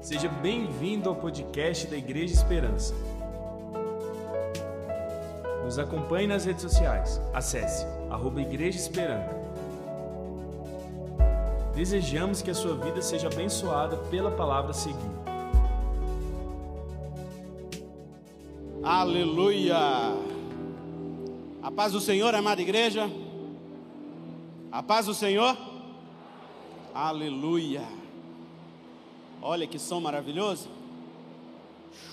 Seja bem-vindo ao podcast da Igreja Esperança. Nos acompanhe nas redes sociais. Acesse arroba Igreja Esperança. Desejamos que a sua vida seja abençoada pela palavra a seguir. Aleluia! A paz do Senhor, amada igreja. A paz do Senhor. Aleluia! Olha que som maravilhoso.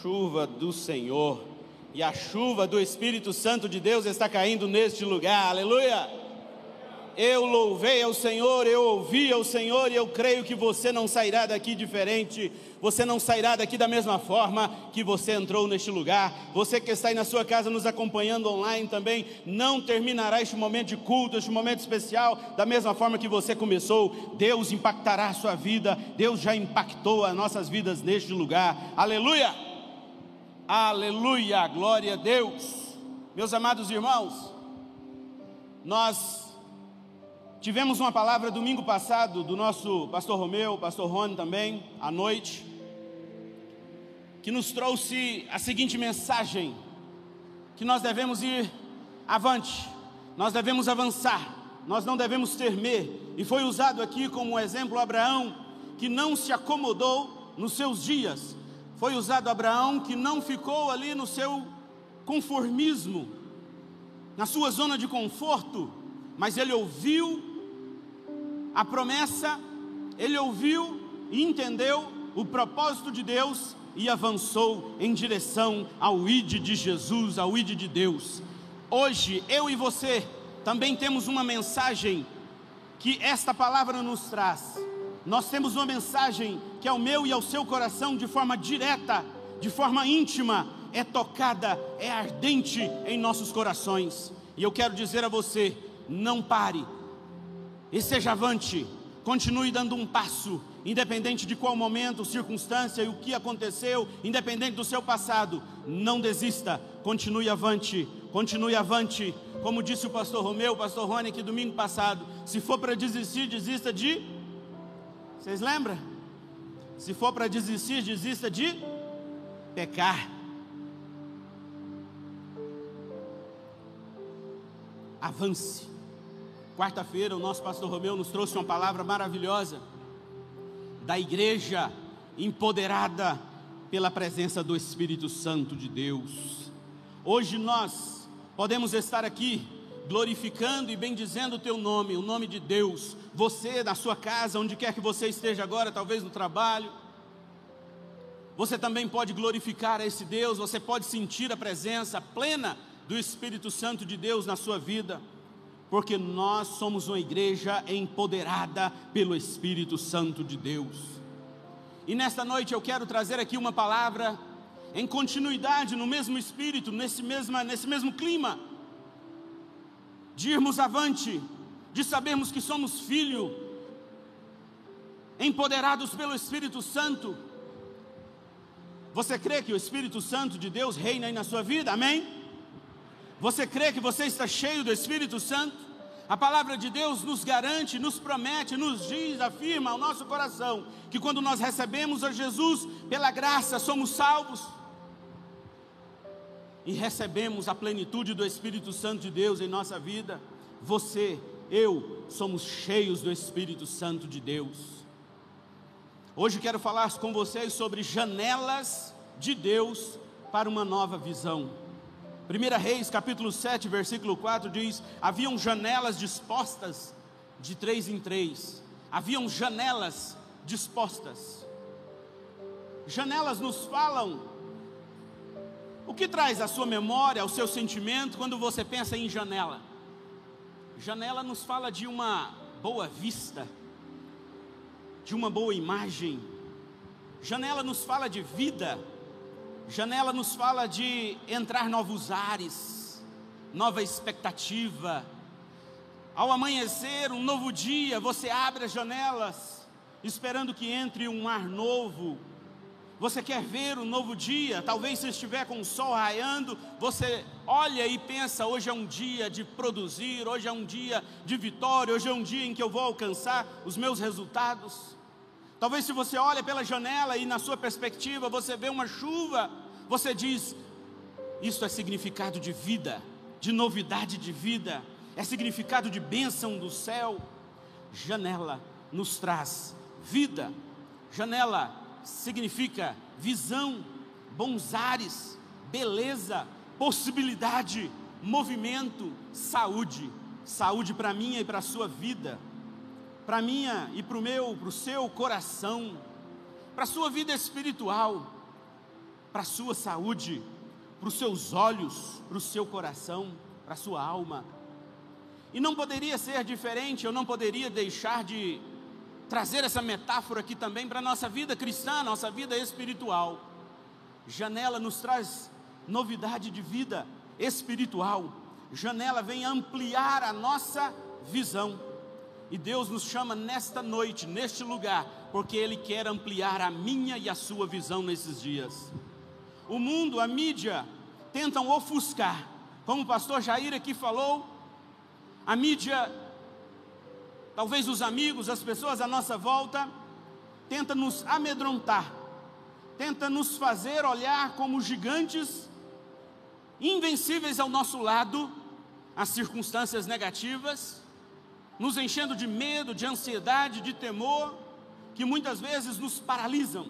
Chuva do Senhor. E a chuva do Espírito Santo de Deus está caindo neste lugar. Aleluia! Eu louvei ao Senhor, eu ouvi ao Senhor e eu creio que você não sairá daqui diferente, você não sairá daqui da mesma forma que você entrou neste lugar. Você que está aí na sua casa nos acompanhando online também, não terminará este momento de culto, este momento especial, da mesma forma que você começou. Deus impactará a sua vida, Deus já impactou as nossas vidas neste lugar. Aleluia! Aleluia! Glória a Deus! Meus amados irmãos, nós Tivemos uma palavra domingo passado do nosso pastor Romeu, pastor Rony também, à noite, que nos trouxe a seguinte mensagem: que nós devemos ir avante, nós devemos avançar, nós não devemos temer. E foi usado aqui como exemplo Abraão, que não se acomodou nos seus dias. Foi usado Abraão que não ficou ali no seu conformismo, na sua zona de conforto, mas ele ouviu a promessa, ele ouviu e entendeu o propósito de Deus e avançou em direção ao ID de Jesus, ao ID de Deus. Hoje, eu e você também temos uma mensagem que esta palavra nos traz. Nós temos uma mensagem que ao meu e ao seu coração, de forma direta, de forma íntima, é tocada, é ardente em nossos corações. E eu quero dizer a você: não pare, e seja avante, continue dando um passo, independente de qual momento, circunstância e o que aconteceu, independente do seu passado, não desista, continue avante, continue avante. Como disse o pastor Romeu, o pastor Rony aqui domingo passado, se for para desistir, desista de. Vocês lembram? Se for para desistir, desista de pecar. Avance. Quarta-feira, o nosso pastor Romeu nos trouxe uma palavra maravilhosa da igreja empoderada pela presença do Espírito Santo de Deus. Hoje nós podemos estar aqui glorificando e bendizendo o teu nome, o nome de Deus. Você na sua casa, onde quer que você esteja agora, talvez no trabalho. Você também pode glorificar esse Deus, você pode sentir a presença plena do Espírito Santo de Deus na sua vida porque nós somos uma igreja empoderada pelo Espírito Santo de Deus. E nesta noite eu quero trazer aqui uma palavra em continuidade no mesmo espírito, nesse, mesma, nesse mesmo clima, de irmos avante, de sabermos que somos filho, empoderados pelo Espírito Santo. Você crê que o Espírito Santo de Deus reina aí na sua vida? Amém? Você crê que você está cheio do Espírito Santo? A palavra de Deus nos garante, nos promete, nos diz, afirma ao nosso coração que quando nós recebemos a Jesus pela graça somos salvos e recebemos a plenitude do Espírito Santo de Deus em nossa vida. Você, eu, somos cheios do Espírito Santo de Deus. Hoje quero falar com vocês sobre janelas de Deus para uma nova visão. 1 Reis, capítulo 7, versículo 4 diz: Haviam janelas dispostas de três em três, haviam janelas dispostas. Janelas nos falam o que traz à sua memória, ao seu sentimento, quando você pensa em janela? Janela nos fala de uma boa vista, de uma boa imagem, janela nos fala de vida, Janela nos fala de entrar novos ares, nova expectativa. Ao amanhecer, um novo dia, você abre as janelas, esperando que entre um ar novo. Você quer ver um novo dia, talvez se estiver com o sol raiando, você olha e pensa: hoje é um dia de produzir, hoje é um dia de vitória, hoje é um dia em que eu vou alcançar os meus resultados. Talvez se você olha pela janela e na sua perspectiva você vê uma chuva, você diz: Isso é significado de vida, de novidade de vida, é significado de bênção do céu. Janela nos traz vida, janela significa visão, bons ares, beleza, possibilidade, movimento, saúde. Saúde para minha e para a sua vida, para minha e para o meu, para o seu coração, para a sua vida espiritual, para a sua saúde, para os seus olhos, para o seu coração, para a sua alma. E não poderia ser diferente, eu não poderia deixar de trazer essa metáfora aqui também para a nossa vida cristã, nossa vida espiritual. Janela nos traz novidade de vida espiritual. Janela vem ampliar a nossa visão. E Deus nos chama nesta noite, neste lugar, porque Ele quer ampliar a minha e a sua visão nesses dias. O mundo, a mídia, tentam ofuscar, como o pastor Jair aqui falou, a mídia, talvez os amigos, as pessoas à nossa volta, tenta nos amedrontar, tenta nos fazer olhar como gigantes invencíveis ao nosso lado, as circunstâncias negativas, nos enchendo de medo, de ansiedade, de temor, que muitas vezes nos paralisam.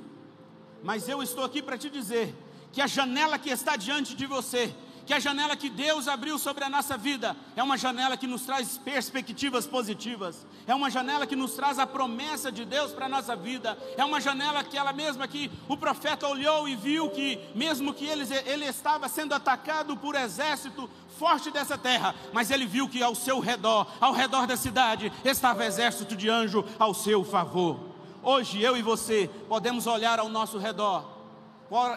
Mas eu estou aqui para te dizer que a janela que está diante de você que a janela que Deus abriu sobre a nossa vida é uma janela que nos traz perspectivas positivas, é uma janela que nos traz a promessa de Deus para a nossa vida, é uma janela que ela mesma que o profeta olhou e viu que, mesmo que ele, ele estava sendo atacado por exército forte dessa terra, mas ele viu que ao seu redor, ao redor da cidade, estava exército de anjo ao seu favor. Hoje eu e você podemos olhar ao nosso redor,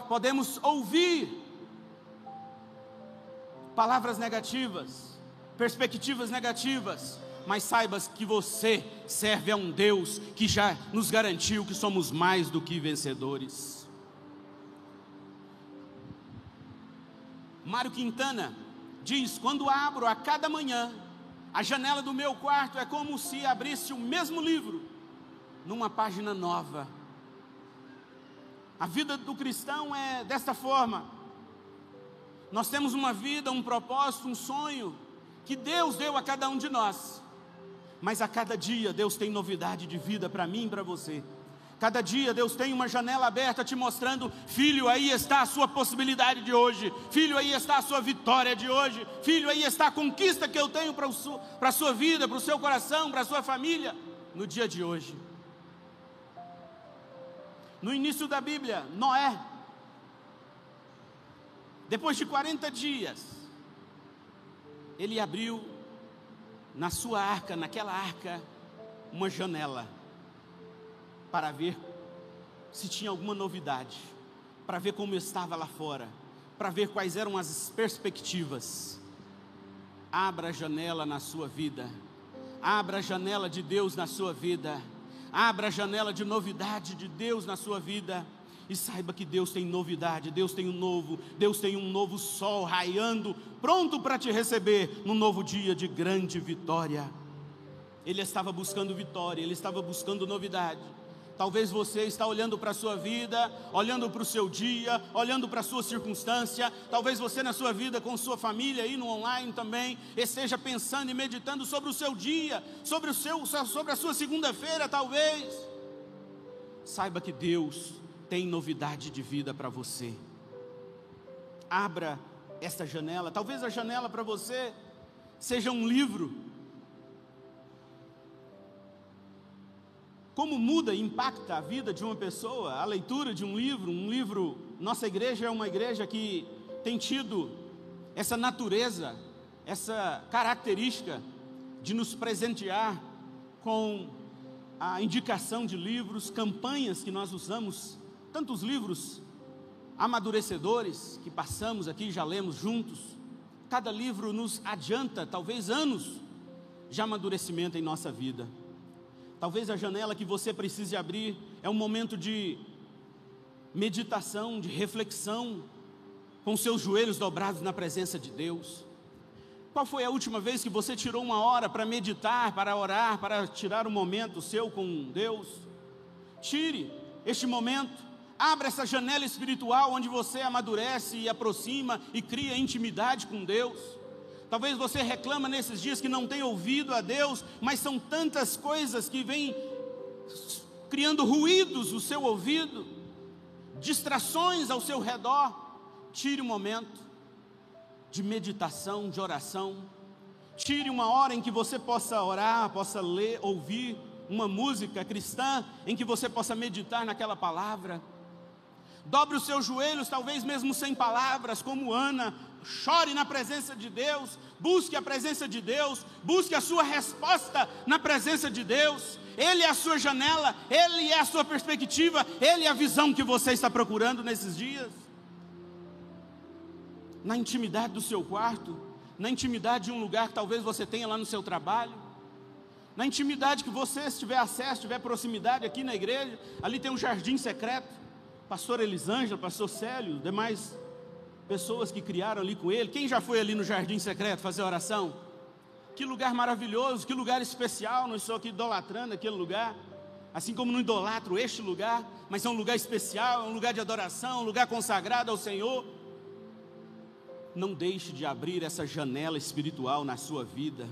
podemos ouvir palavras negativas, perspectivas negativas, mas saibas que você serve a um Deus que já nos garantiu que somos mais do que vencedores. Mário Quintana diz: Quando abro a cada manhã, a janela do meu quarto é como se abrisse o mesmo livro, numa página nova. A vida do cristão é desta forma. Nós temos uma vida, um propósito, um sonho que Deus deu a cada um de nós. Mas a cada dia Deus tem novidade de vida para mim e para você. Cada dia Deus tem uma janela aberta te mostrando, filho, aí está a sua possibilidade de hoje, filho, aí está a sua vitória de hoje, filho, aí está a conquista que eu tenho para a sua vida, para o seu coração, para a sua família, no dia de hoje. No início da Bíblia, Noé depois de 40 dias, ele abriu na sua arca, naquela arca, uma janela para ver se tinha alguma novidade, para ver como estava lá fora, para ver quais eram as perspectivas. Abra a janela na sua vida, abra a janela de Deus na sua vida, abra a janela de novidade de Deus na sua vida e saiba que Deus tem novidade, Deus tem um novo, Deus tem um novo sol raiando, pronto para te receber num novo dia de grande vitória. Ele estava buscando vitória, ele estava buscando novidade. Talvez você está olhando para a sua vida, olhando para o seu dia, olhando para a sua circunstância. Talvez você na sua vida com sua família aí no online também esteja pensando e meditando sobre o seu dia, sobre o seu, sobre a sua segunda-feira, talvez. Saiba que Deus tem novidade de vida para você. Abra esta janela. Talvez a janela para você seja um livro. Como muda e impacta a vida de uma pessoa a leitura de um livro? Um livro. Nossa igreja é uma igreja que tem tido essa natureza, essa característica de nos presentear com a indicação de livros, campanhas que nós usamos tantos livros amadurecedores que passamos aqui, já lemos juntos. Cada livro nos adianta, talvez anos de amadurecimento em nossa vida. Talvez a janela que você precise abrir é um momento de meditação, de reflexão, com seus joelhos dobrados na presença de Deus. Qual foi a última vez que você tirou uma hora para meditar, para orar, para tirar um momento seu com Deus? Tire este momento, abra essa janela espiritual onde você amadurece e aproxima e cria intimidade com Deus. Talvez você reclama nesses dias que não tem ouvido a Deus, mas são tantas coisas que vêm criando ruídos no seu ouvido, distrações ao seu redor. Tire um momento de meditação, de oração. Tire uma hora em que você possa orar, possa ler, ouvir uma música cristã, em que você possa meditar naquela palavra. Dobre os seus joelhos, talvez mesmo sem palavras, como Ana, chore na presença de Deus, busque a presença de Deus, busque a sua resposta na presença de Deus. Ele é a sua janela, ele é a sua perspectiva, ele é a visão que você está procurando nesses dias. Na intimidade do seu quarto, na intimidade de um lugar que talvez você tenha lá no seu trabalho, na intimidade que você, se tiver acesso, tiver proximidade aqui na igreja, ali tem um jardim secreto. Pastor Elisângela, pastor Célio, demais pessoas que criaram ali com ele. Quem já foi ali no jardim secreto fazer oração? Que lugar maravilhoso, que lugar especial. Não estou aqui idolatrando aquele lugar, assim como não idolatro este lugar, mas é um lugar especial, é um lugar de adoração, um lugar consagrado ao Senhor. Não deixe de abrir essa janela espiritual na sua vida.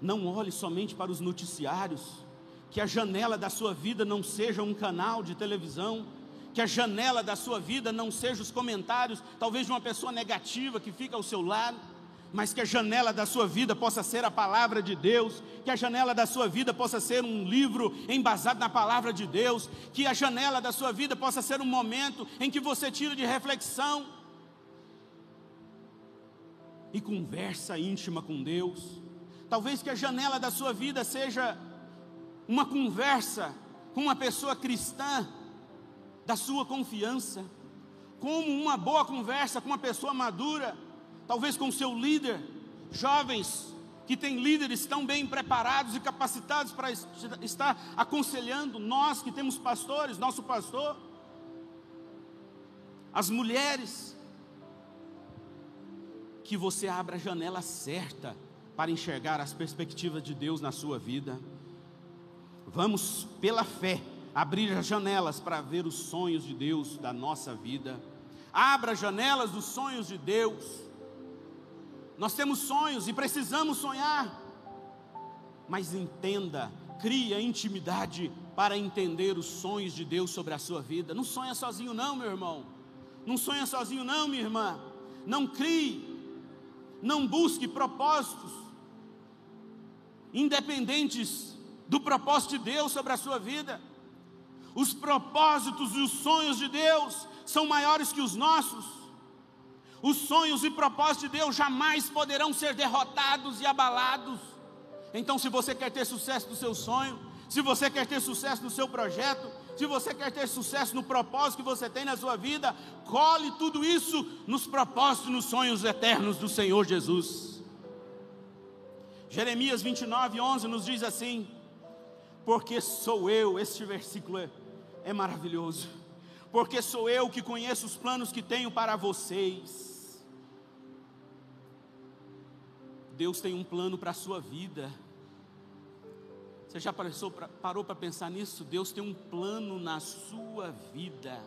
Não olhe somente para os noticiários. Que a janela da sua vida não seja um canal de televisão, que a janela da sua vida não seja os comentários, talvez de uma pessoa negativa que fica ao seu lado, mas que a janela da sua vida possa ser a palavra de Deus, que a janela da sua vida possa ser um livro embasado na palavra de Deus, que a janela da sua vida possa ser um momento em que você tira de reflexão e conversa íntima com Deus. Talvez que a janela da sua vida seja uma conversa com uma pessoa cristã da sua confiança, como uma boa conversa com uma pessoa madura, talvez com seu líder, jovens que têm líderes tão bem preparados e capacitados para estar aconselhando nós que temos pastores, nosso pastor, as mulheres, que você abra a janela certa para enxergar as perspectivas de Deus na sua vida. Vamos pela fé abrir as janelas para ver os sonhos de Deus da nossa vida. Abra as janelas dos sonhos de Deus. Nós temos sonhos e precisamos sonhar. Mas entenda, cria intimidade para entender os sonhos de Deus sobre a sua vida. Não sonha sozinho não, meu irmão. Não sonha sozinho não, minha irmã. Não crie. Não busque propósitos independentes do propósito de Deus sobre a sua vida. Os propósitos e os sonhos de Deus são maiores que os nossos. Os sonhos e propósitos de Deus jamais poderão ser derrotados e abalados. Então, se você quer ter sucesso no seu sonho, se você quer ter sucesso no seu projeto, se você quer ter sucesso no propósito que você tem na sua vida, cole tudo isso nos propósitos e nos sonhos eternos do Senhor Jesus. Jeremias 29, 11 nos diz assim: Porque sou eu, este versículo é é maravilhoso, porque sou eu que conheço os planos que tenho para vocês. Deus tem um plano para a sua vida. Você já parou para pensar nisso? Deus tem um plano na sua vida.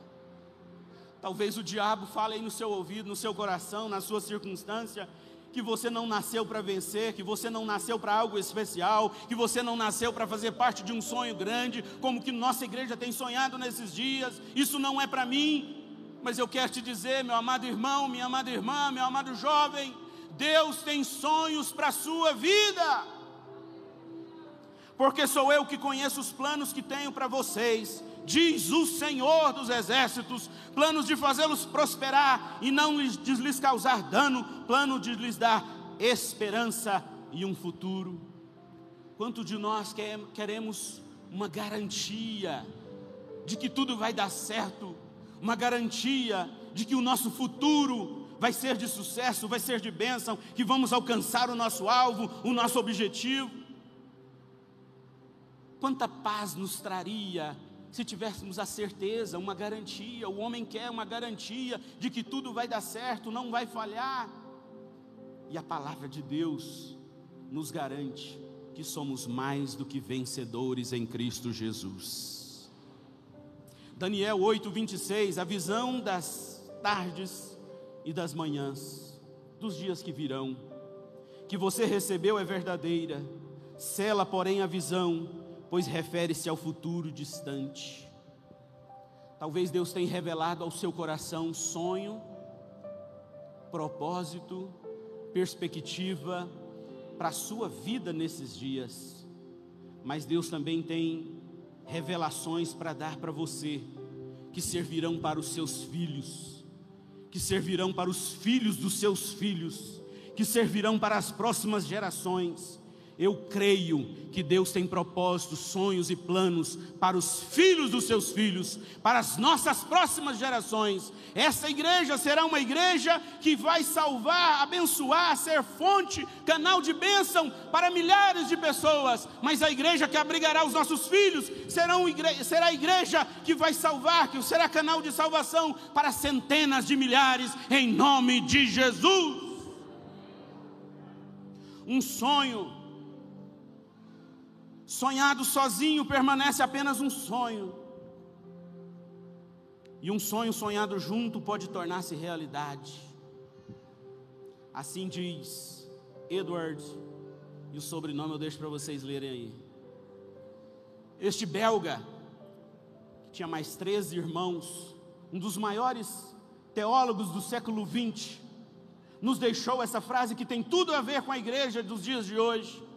Talvez o diabo fale aí no seu ouvido, no seu coração, na sua circunstância, que você não nasceu para vencer, que você não nasceu para algo especial, que você não nasceu para fazer parte de um sonho grande, como que nossa igreja tem sonhado nesses dias. Isso não é para mim. Mas eu quero te dizer, meu amado irmão, minha amada irmã, meu amado jovem, Deus tem sonhos para a sua vida. Porque sou eu que conheço os planos que tenho para vocês diz o Senhor dos exércitos, planos de fazê-los prosperar e não lhes, lhes causar dano, plano de lhes dar esperança e um futuro. Quanto de nós quer, queremos uma garantia de que tudo vai dar certo, uma garantia de que o nosso futuro vai ser de sucesso, vai ser de bênção, que vamos alcançar o nosso alvo, o nosso objetivo. Quanta paz nos traria se tivéssemos a certeza, uma garantia, o homem quer uma garantia de que tudo vai dar certo, não vai falhar. E a palavra de Deus nos garante que somos mais do que vencedores em Cristo Jesus. Daniel 8:26, a visão das tardes e das manhãs, dos dias que virão, que você recebeu é verdadeira. Cela, porém, a visão, pois refere-se ao futuro distante. Talvez Deus tenha revelado ao seu coração sonho, propósito, perspectiva para a sua vida nesses dias. Mas Deus também tem revelações para dar para você, que servirão para os seus filhos, que servirão para os filhos dos seus filhos, que servirão para as próximas gerações. Eu creio que Deus tem propósitos, sonhos e planos para os filhos dos seus filhos, para as nossas próximas gerações. Essa igreja será uma igreja que vai salvar, abençoar, ser fonte, canal de bênção para milhares de pessoas. Mas a igreja que abrigará os nossos filhos será, igreja, será a igreja que vai salvar, que será canal de salvação para centenas de milhares, em nome de Jesus. Um sonho Sonhado sozinho permanece apenas um sonho. E um sonho sonhado junto pode tornar-se realidade. Assim diz Edward, e o sobrenome eu deixo para vocês lerem aí. Este belga, que tinha mais 13 irmãos, um dos maiores teólogos do século 20, nos deixou essa frase que tem tudo a ver com a igreja dos dias de hoje.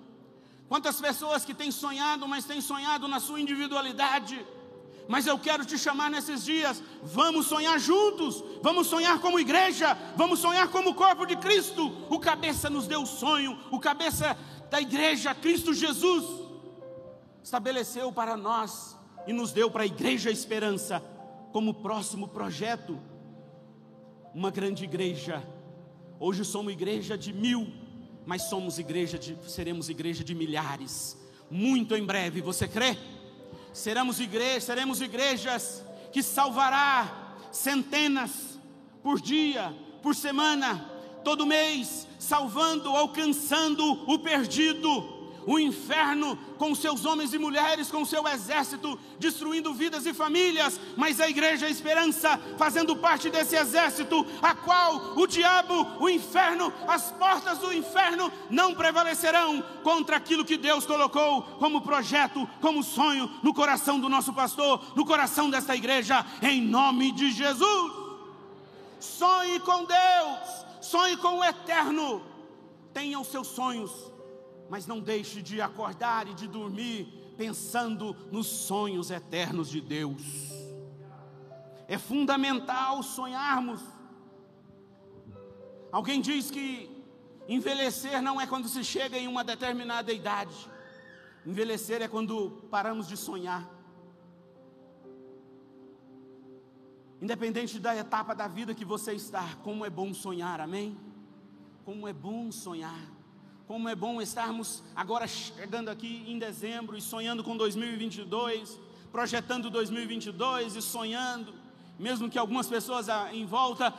Quantas pessoas que têm sonhado, mas têm sonhado na sua individualidade. Mas eu quero te chamar nesses dias, vamos sonhar juntos, vamos sonhar como igreja, vamos sonhar como corpo de Cristo. O cabeça nos deu o sonho, o cabeça da igreja, Cristo Jesus, estabeleceu para nós e nos deu para a igreja esperança, como próximo projeto, uma grande igreja. Hoje somos igreja de mil, mas somos igreja de, seremos igreja de milhares. Muito em breve, você crê? Seremos igreja, seremos igrejas que salvará centenas por dia, por semana, todo mês, salvando, alcançando o perdido o inferno com seus homens e mulheres, com seu exército, destruindo vidas e famílias, mas a igreja é esperança, fazendo parte desse exército, a qual o diabo, o inferno, as portas do inferno não prevalecerão contra aquilo que Deus colocou como projeto, como sonho no coração do nosso pastor, no coração desta igreja, em nome de Jesus. Sonhe com Deus, sonhe com o eterno, tenha os seus sonhos mas não deixe de acordar e de dormir pensando nos sonhos eternos de Deus. É fundamental sonharmos. Alguém diz que envelhecer não é quando se chega em uma determinada idade, envelhecer é quando paramos de sonhar. Independente da etapa da vida que você está, como é bom sonhar, amém? Como é bom sonhar. Como é bom estarmos agora chegando aqui em dezembro e sonhando com 2022, projetando 2022 e sonhando, mesmo que algumas pessoas em volta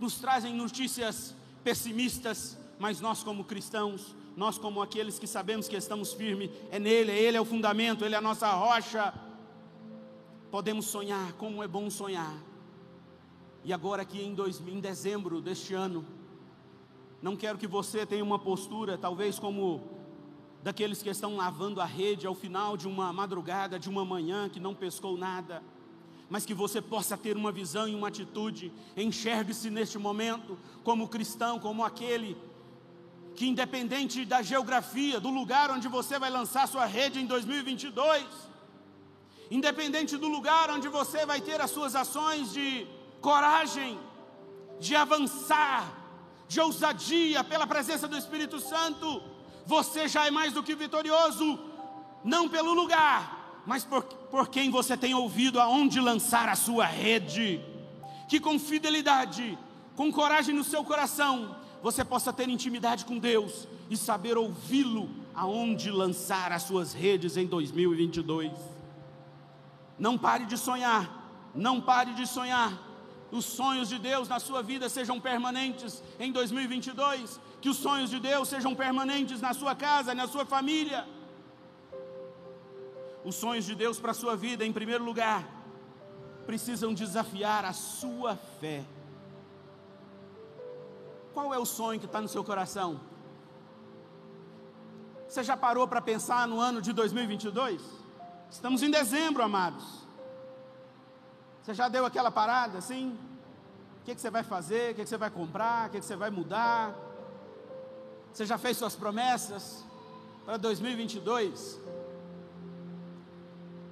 nos trazem notícias pessimistas, mas nós como cristãos, nós como aqueles que sabemos que estamos firmes, é nele, ele é o fundamento, ele é a nossa rocha. Podemos sonhar, como é bom sonhar. E agora aqui em, dois, em dezembro deste ano, não quero que você tenha uma postura, talvez como daqueles que estão lavando a rede ao final de uma madrugada, de uma manhã que não pescou nada, mas que você possa ter uma visão e uma atitude, enxergue-se neste momento como cristão, como aquele que, independente da geografia, do lugar onde você vai lançar sua rede em 2022, independente do lugar onde você vai ter as suas ações de coragem, de avançar, de ousadia pela presença do Espírito Santo, você já é mais do que vitorioso, não pelo lugar, mas por, por quem você tem ouvido aonde lançar a sua rede. Que com fidelidade, com coragem no seu coração, você possa ter intimidade com Deus e saber ouvi-lo aonde lançar as suas redes em 2022. Não pare de sonhar, não pare de sonhar os sonhos de Deus na sua vida sejam permanentes em 2022, que os sonhos de Deus sejam permanentes na sua casa, na sua família. Os sonhos de Deus para a sua vida, em primeiro lugar, precisam desafiar a sua fé. Qual é o sonho que está no seu coração? Você já parou para pensar no ano de 2022? Estamos em dezembro, amados. Você já deu aquela parada assim? O que, que você vai fazer? O que, que você vai comprar? O que, que você vai mudar? Você já fez suas promessas para 2022?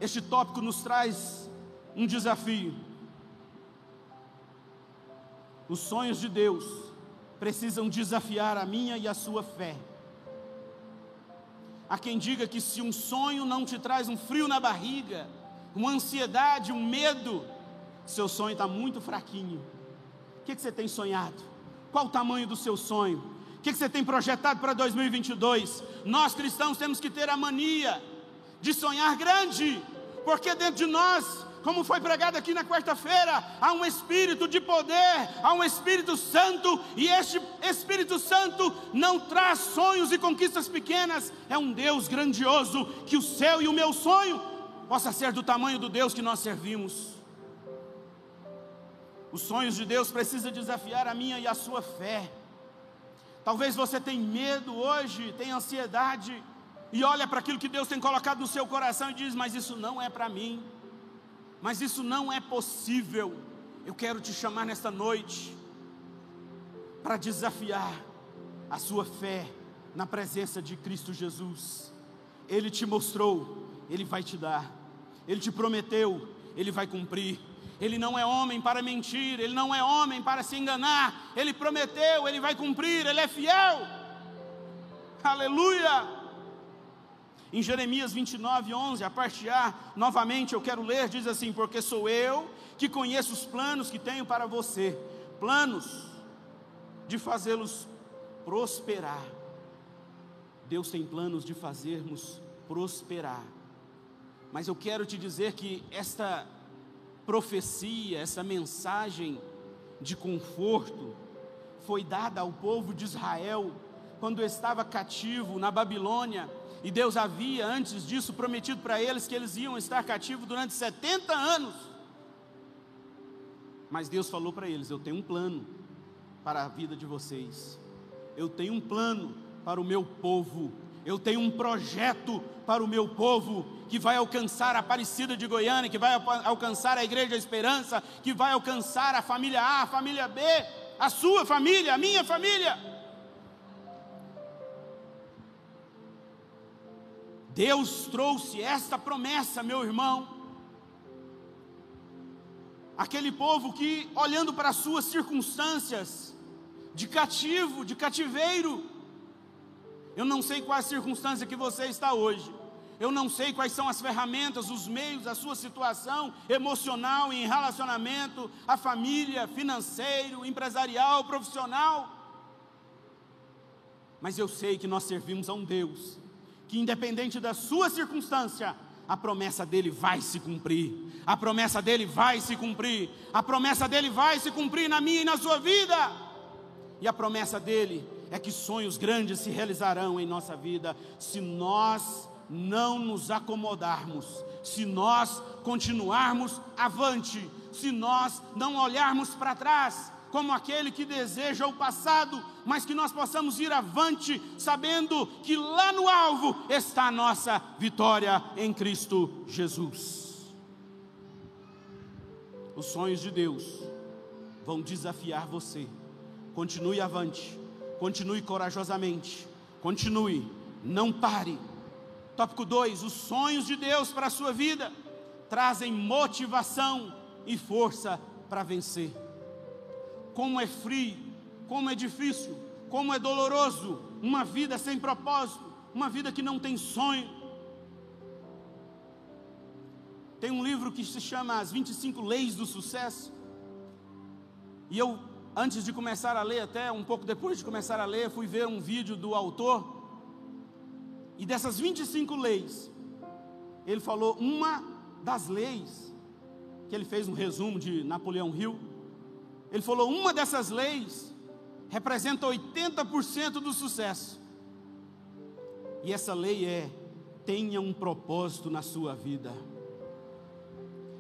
Este tópico nos traz um desafio. Os sonhos de Deus precisam desafiar a minha e a sua fé. Há quem diga que se um sonho não te traz um frio na barriga, uma ansiedade, um medo, seu sonho está muito fraquinho. O que, que, você tem sonhado? Qual o tamanho do seu sonho? O que, que você tem projetado para 2022? Nós cristãos temos que ter a mania de sonhar grande, porque dentro de nós como foi pregado aqui na quarta-feira, há um Espírito de poder, há um Espírito Santo, e este Espírito Santo não traz sonhos e conquistas pequenas, é um Deus grandioso, que o seu e o meu sonho possa ser do tamanho do Deus que nós servimos. Os sonhos de Deus precisam desafiar a minha e a sua fé. Talvez você tenha medo hoje, tenha ansiedade, e olha para aquilo que Deus tem colocado no seu coração e diz: Mas isso não é para mim, mas isso não é possível. Eu quero te chamar nesta noite para desafiar a sua fé na presença de Cristo Jesus. Ele te mostrou, Ele vai te dar, Ele te prometeu, Ele vai cumprir. Ele não é homem para mentir, ele não é homem para se enganar. Ele prometeu, ele vai cumprir, ele é fiel. Aleluia! Em Jeremias 29, 11, a parte A, novamente eu quero ler, diz assim: Porque sou eu que conheço os planos que tenho para você, planos de fazê-los prosperar. Deus tem planos de fazermos prosperar. Mas eu quero te dizer que esta profecia, essa mensagem de conforto, foi dada ao povo de Israel quando estava cativo na Babilônia, e Deus havia antes disso prometido para eles que eles iam estar cativos durante 70 anos. Mas Deus falou para eles: Eu tenho um plano para a vida de vocês, eu tenho um plano para o meu povo, eu tenho um projeto para o meu povo, que vai alcançar a Aparecida de Goiânia, que vai alcançar a Igreja Esperança, que vai alcançar a família A, a família B, a sua família, a minha família. Deus trouxe esta promessa, meu irmão. Aquele povo que, olhando para as suas circunstâncias, de cativo, de cativeiro, eu não sei qual a circunstância que você está hoje, eu não sei quais são as ferramentas, os meios, a sua situação emocional em relacionamento, a família, financeiro, empresarial, profissional. Mas eu sei que nós servimos a um Deus que, independente da sua circunstância, a promessa dele vai se cumprir. A promessa dele vai se cumprir. A promessa dele vai se cumprir na minha e na sua vida. E a promessa dele é que sonhos grandes se realizarão em nossa vida se nós não nos acomodarmos, se nós continuarmos avante, se nós não olharmos para trás, como aquele que deseja o passado, mas que nós possamos ir avante, sabendo que lá no alvo está a nossa vitória em Cristo Jesus. Os sonhos de Deus vão desafiar você. Continue avante, continue corajosamente, continue, não pare Tópico 2: os sonhos de Deus para a sua vida trazem motivação e força para vencer. Como é frio, como é difícil, como é doloroso uma vida sem propósito, uma vida que não tem sonho. Tem um livro que se chama As 25 Leis do Sucesso. E eu, antes de começar a ler, até um pouco depois de começar a ler, fui ver um vídeo do autor e dessas 25 leis, ele falou uma das leis, que ele fez um resumo de Napoleão Hill, Ele falou: uma dessas leis representa 80% do sucesso. E essa lei é: tenha um propósito na sua vida.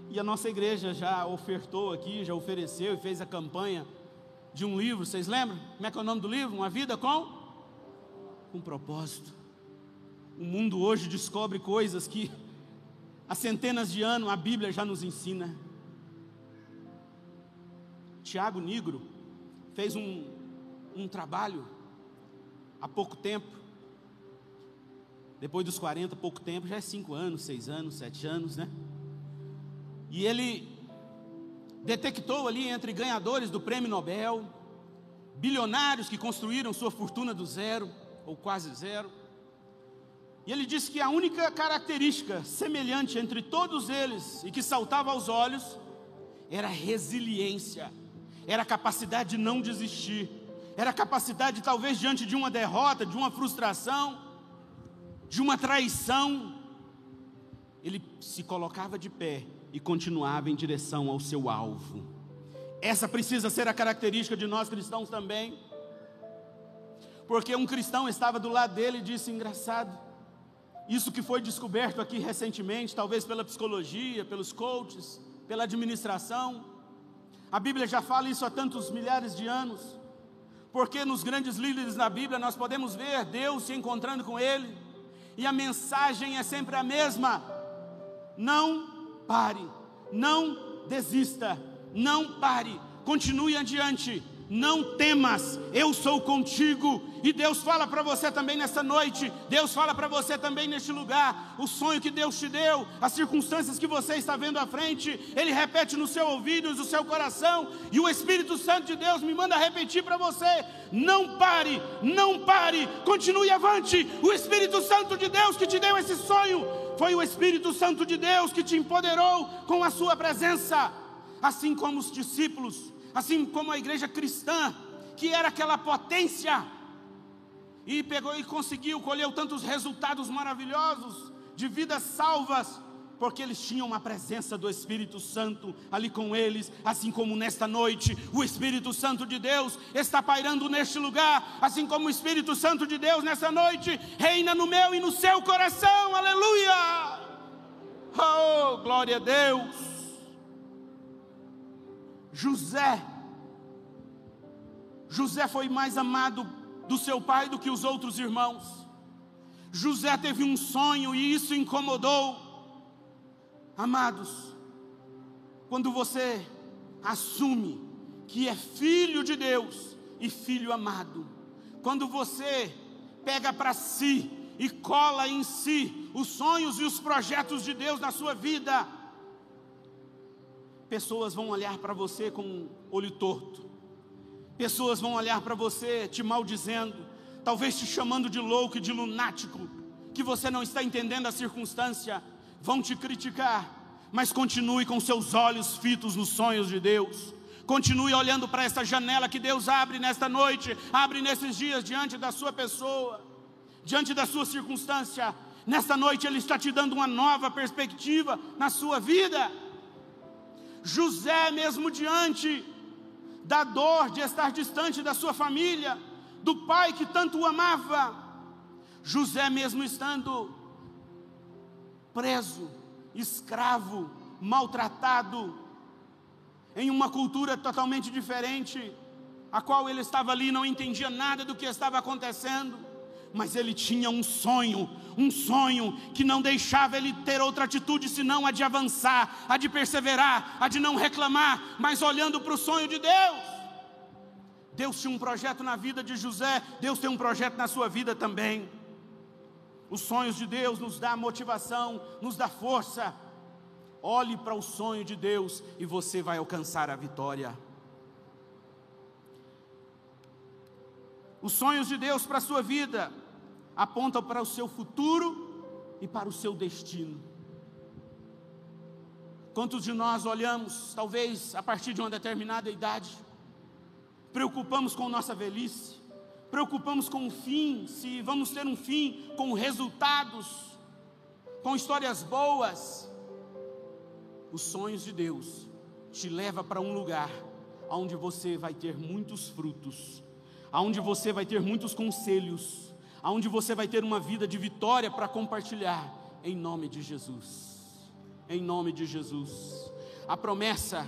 E a nossa igreja já ofertou aqui, já ofereceu e fez a campanha de um livro, vocês lembram? Como é que é o nome do livro? Uma vida com com propósito. O mundo hoje descobre coisas que há centenas de anos a Bíblia já nos ensina. Tiago Nigro fez um, um trabalho há pouco tempo, depois dos 40, pouco tempo, já é 5 anos, 6 anos, 7 anos, né? E ele detectou ali entre ganhadores do prêmio Nobel, bilionários que construíram sua fortuna do zero, ou quase zero. E ele disse que a única característica semelhante entre todos eles e que saltava aos olhos era resiliência, era a capacidade de não desistir, era a capacidade, talvez, diante de uma derrota, de uma frustração, de uma traição, ele se colocava de pé e continuava em direção ao seu alvo. Essa precisa ser a característica de nós cristãos também. Porque um cristão estava do lado dele e disse: engraçado, isso que foi descoberto aqui recentemente, talvez pela psicologia, pelos coaches, pela administração, a Bíblia já fala isso há tantos milhares de anos. Porque nos grandes líderes da Bíblia nós podemos ver Deus se encontrando com ele, e a mensagem é sempre a mesma: não pare, não desista, não pare, continue adiante, não temas, eu sou contigo. E Deus fala para você também nessa noite, Deus fala para você também neste lugar, o sonho que Deus te deu, as circunstâncias que você está vendo à frente, Ele repete no seu ouvido, no seu coração, e o Espírito Santo de Deus me manda repetir para você: não pare, não pare, continue avante. O Espírito Santo de Deus que te deu esse sonho, foi o Espírito Santo de Deus que te empoderou com a sua presença, assim como os discípulos, assim como a igreja cristã, que era aquela potência, e pegou e conseguiu, colheu tantos resultados maravilhosos de vidas salvas, porque eles tinham uma presença do Espírito Santo ali com eles, assim como nesta noite o Espírito Santo de Deus está pairando neste lugar, assim como o Espírito Santo de Deus nesta noite reina no meu e no seu coração, aleluia! Oh, glória a Deus! José, José foi mais amado do seu pai do que os outros irmãos. José teve um sonho e isso incomodou Amados, quando você assume que é filho de Deus e filho amado, quando você pega para si e cola em si os sonhos e os projetos de Deus na sua vida, pessoas vão olhar para você com olho torto, pessoas vão olhar para você te maldizendo, talvez te chamando de louco e de lunático, que você não está entendendo a circunstância, vão te criticar, mas continue com seus olhos fitos nos sonhos de Deus. Continue olhando para essa janela que Deus abre nesta noite, abre nesses dias diante da sua pessoa, diante da sua circunstância. Nesta noite Ele está te dando uma nova perspectiva na sua vida. José, mesmo diante da dor de estar distante da sua família, do pai que tanto o amava, José, mesmo estando preso, escravo, maltratado, em uma cultura totalmente diferente, a qual ele estava ali, não entendia nada do que estava acontecendo, mas ele tinha um sonho, um sonho que não deixava ele ter outra atitude senão a de avançar, a de perseverar, a de não reclamar, mas olhando para o sonho de Deus. Deus tinha um projeto na vida de José, Deus tem um projeto na sua vida também. Os sonhos de Deus nos dá motivação, nos dá força. Olhe para o sonho de Deus e você vai alcançar a vitória. Os sonhos de Deus para a sua vida apontam para o seu futuro e para o seu destino. Quantos de nós olhamos, talvez a partir de uma determinada idade, preocupamos com nossa velhice, preocupamos com o fim, se vamos ter um fim com resultados, com histórias boas. Os sonhos de Deus te leva para um lugar onde você vai ter muitos frutos, aonde você vai ter muitos conselhos, aonde você vai ter uma vida de vitória para compartilhar, em nome de Jesus. Em nome de Jesus. A promessa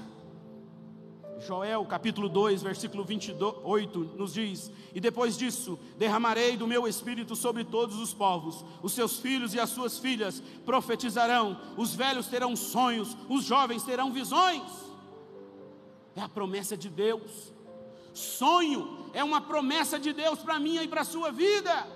Joel capítulo 2, versículo 28 nos diz: E depois disso, derramarei do meu espírito sobre todos os povos, os seus filhos e as suas filhas profetizarão, os velhos terão sonhos, os jovens terão visões. É a promessa de Deus. Sonho é uma promessa de Deus para mim e para a sua vida.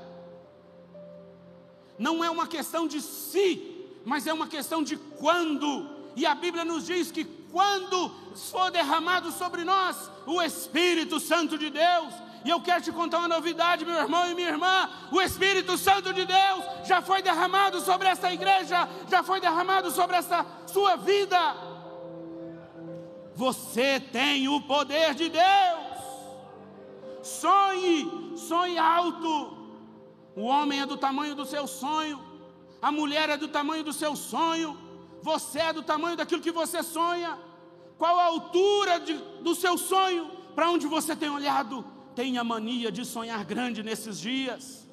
Não é uma questão de se, mas é uma questão de quando. E a Bíblia nos diz que quando for derramado sobre nós o Espírito Santo de Deus, e eu quero te contar uma novidade, meu irmão e minha irmã: o Espírito Santo de Deus já foi derramado sobre esta igreja, já foi derramado sobre esta sua vida. Você tem o poder de Deus. Sonhe, sonhe alto. O homem é do tamanho do seu sonho, a mulher é do tamanho do seu sonho, você é do tamanho daquilo que você sonha. Qual a altura de, do seu sonho? Para onde você tem olhado? Tenha mania de sonhar grande nesses dias.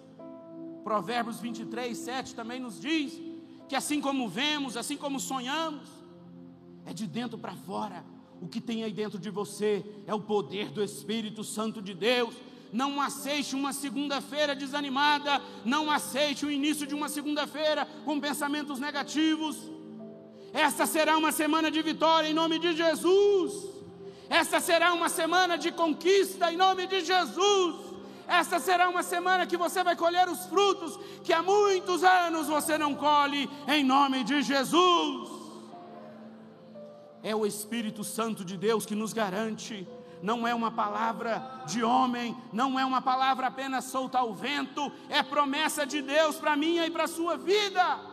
Provérbios 23, 7 também nos diz que assim como vemos, assim como sonhamos, é de dentro para fora. O que tem aí dentro de você é o poder do Espírito Santo de Deus. Não aceite uma segunda-feira desanimada, não aceite o início de uma segunda-feira com pensamentos negativos. Esta será uma semana de vitória em nome de Jesus. Esta será uma semana de conquista em nome de Jesus. Esta será uma semana que você vai colher os frutos que há muitos anos você não colhe em nome de Jesus. É o Espírito Santo de Deus que nos garante não é uma palavra de homem, não é uma palavra apenas solta ao vento, é promessa de Deus para minha e para a sua vida.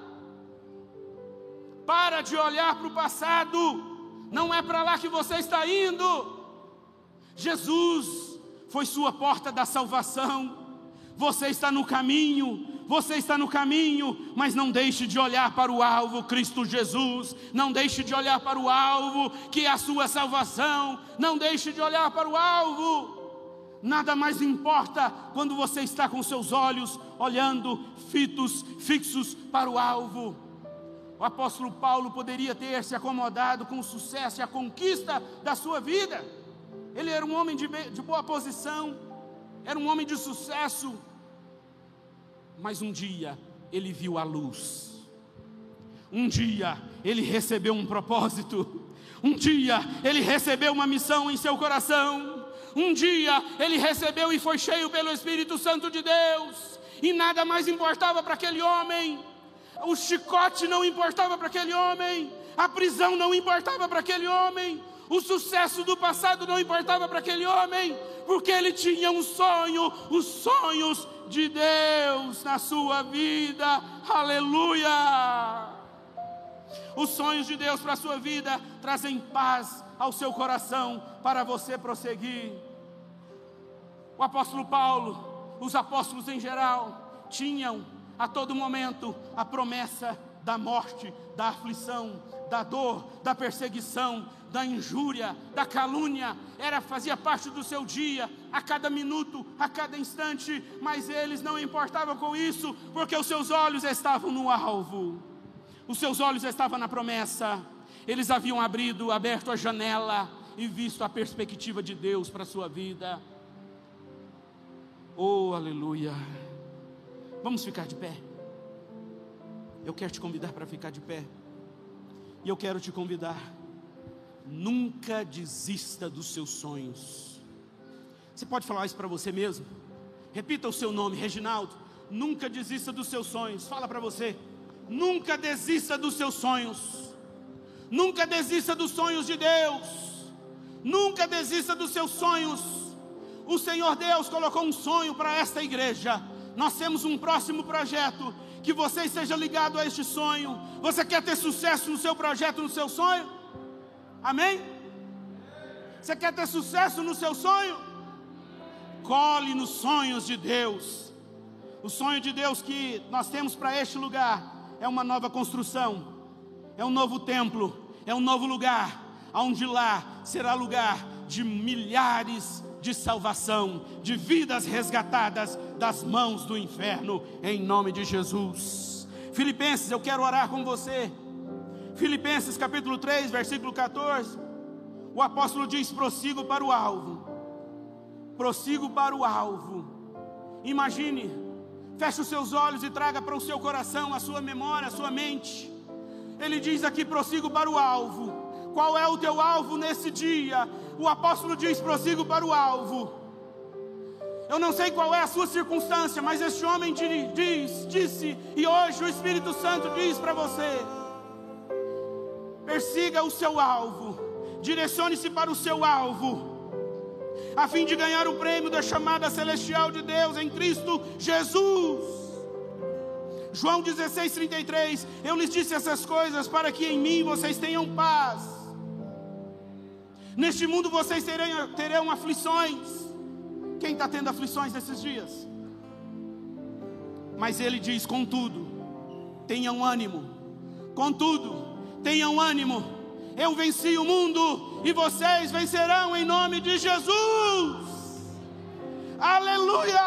Para de olhar para o passado, não é para lá que você está indo. Jesus foi sua porta da salvação. Você está no caminho, você está no caminho, mas não deixe de olhar para o alvo, Cristo Jesus. Não deixe de olhar para o alvo, que é a sua salvação. Não deixe de olhar para o alvo. Nada mais importa quando você está com seus olhos olhando fitos, fixos para o alvo. O apóstolo Paulo poderia ter se acomodado com o sucesso e a conquista da sua vida. Ele era um homem de, de boa posição, era um homem de sucesso. Mas um dia ele viu a luz. Um dia ele recebeu um propósito. Um dia ele recebeu uma missão em seu coração. Um dia ele recebeu e foi cheio pelo Espírito Santo de Deus. E nada mais importava para aquele homem o chicote não importava para aquele homem, a prisão não importava para aquele homem, o sucesso do passado não importava para aquele homem, porque ele tinha um sonho, os sonhos de Deus na sua vida, aleluia. Os sonhos de Deus para a sua vida trazem paz ao seu coração para você prosseguir. O apóstolo Paulo, os apóstolos em geral, tinham a todo momento a promessa da morte, da aflição, da dor, da perseguição, da injúria, da calúnia, era fazia parte do seu dia, a cada minuto, a cada instante, mas eles não importavam com isso, porque os seus olhos estavam no alvo. Os seus olhos estavam na promessa. Eles haviam abrido, aberto a janela e visto a perspectiva de Deus para a sua vida. Oh, aleluia. Vamos ficar de pé. Eu quero te convidar para ficar de pé. E eu quero te convidar. Nunca desista dos seus sonhos. Você pode falar isso para você mesmo? Repita o seu nome, Reginaldo. Nunca desista dos seus sonhos. Fala para você. Nunca desista dos seus sonhos. Nunca desista dos sonhos de Deus. Nunca desista dos seus sonhos. O Senhor Deus colocou um sonho para esta igreja nós temos um próximo projeto. Que você esteja ligado a este sonho. Você quer ter sucesso no seu projeto, no seu sonho? Amém? Você quer ter sucesso no seu sonho? Cole nos sonhos de Deus. O sonho de Deus que nós temos para este lugar é uma nova construção, é um novo templo, é um novo lugar, onde lá será lugar de milhares de salvação, de vidas resgatadas das mãos do inferno, em nome de Jesus. Filipenses, eu quero orar com você. Filipenses capítulo 3, versículo 14. O apóstolo diz: prossigo para o alvo. Prossigo para o alvo. Imagine, feche os seus olhos e traga para o seu coração, a sua memória, a sua mente. Ele diz aqui: prossigo para o alvo. Qual é o teu alvo nesse dia? O apóstolo diz: prossigo para o alvo. Eu não sei qual é a sua circunstância, mas este homem diz, disse, e hoje o Espírito Santo diz para você: persiga o seu alvo, direcione-se para o seu alvo, a fim de ganhar o prêmio da chamada celestial de Deus em Cristo Jesus. João 16, 33, eu lhes disse essas coisas para que em mim vocês tenham paz. Neste mundo vocês terão, terão aflições. Quem está tendo aflições nesses dias? Mas ele diz: contudo, tenham ânimo, contudo, tenham ânimo. Eu venci o mundo e vocês vencerão em nome de Jesus. Aleluia!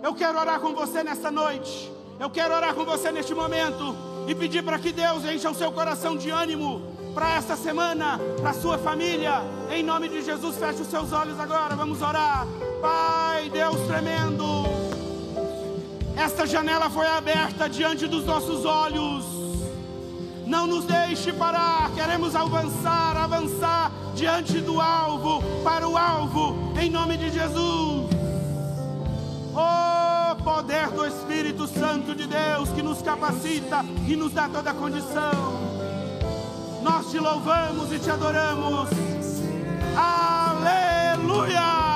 Eu quero orar com você nesta noite. Eu quero orar com você neste momento e pedir para que Deus encha o seu coração de ânimo para esta semana, para sua família. Em nome de Jesus, feche os seus olhos agora. Vamos orar. Pai, Deus tremendo. Esta janela foi aberta diante dos nossos olhos. Não nos deixe parar, queremos avançar, avançar diante do alvo, para o alvo, em nome de Jesus. Oh, poder do Espírito Santo de Deus que nos capacita e nos dá toda a condição. Nós te louvamos e te adoramos. Aleluia!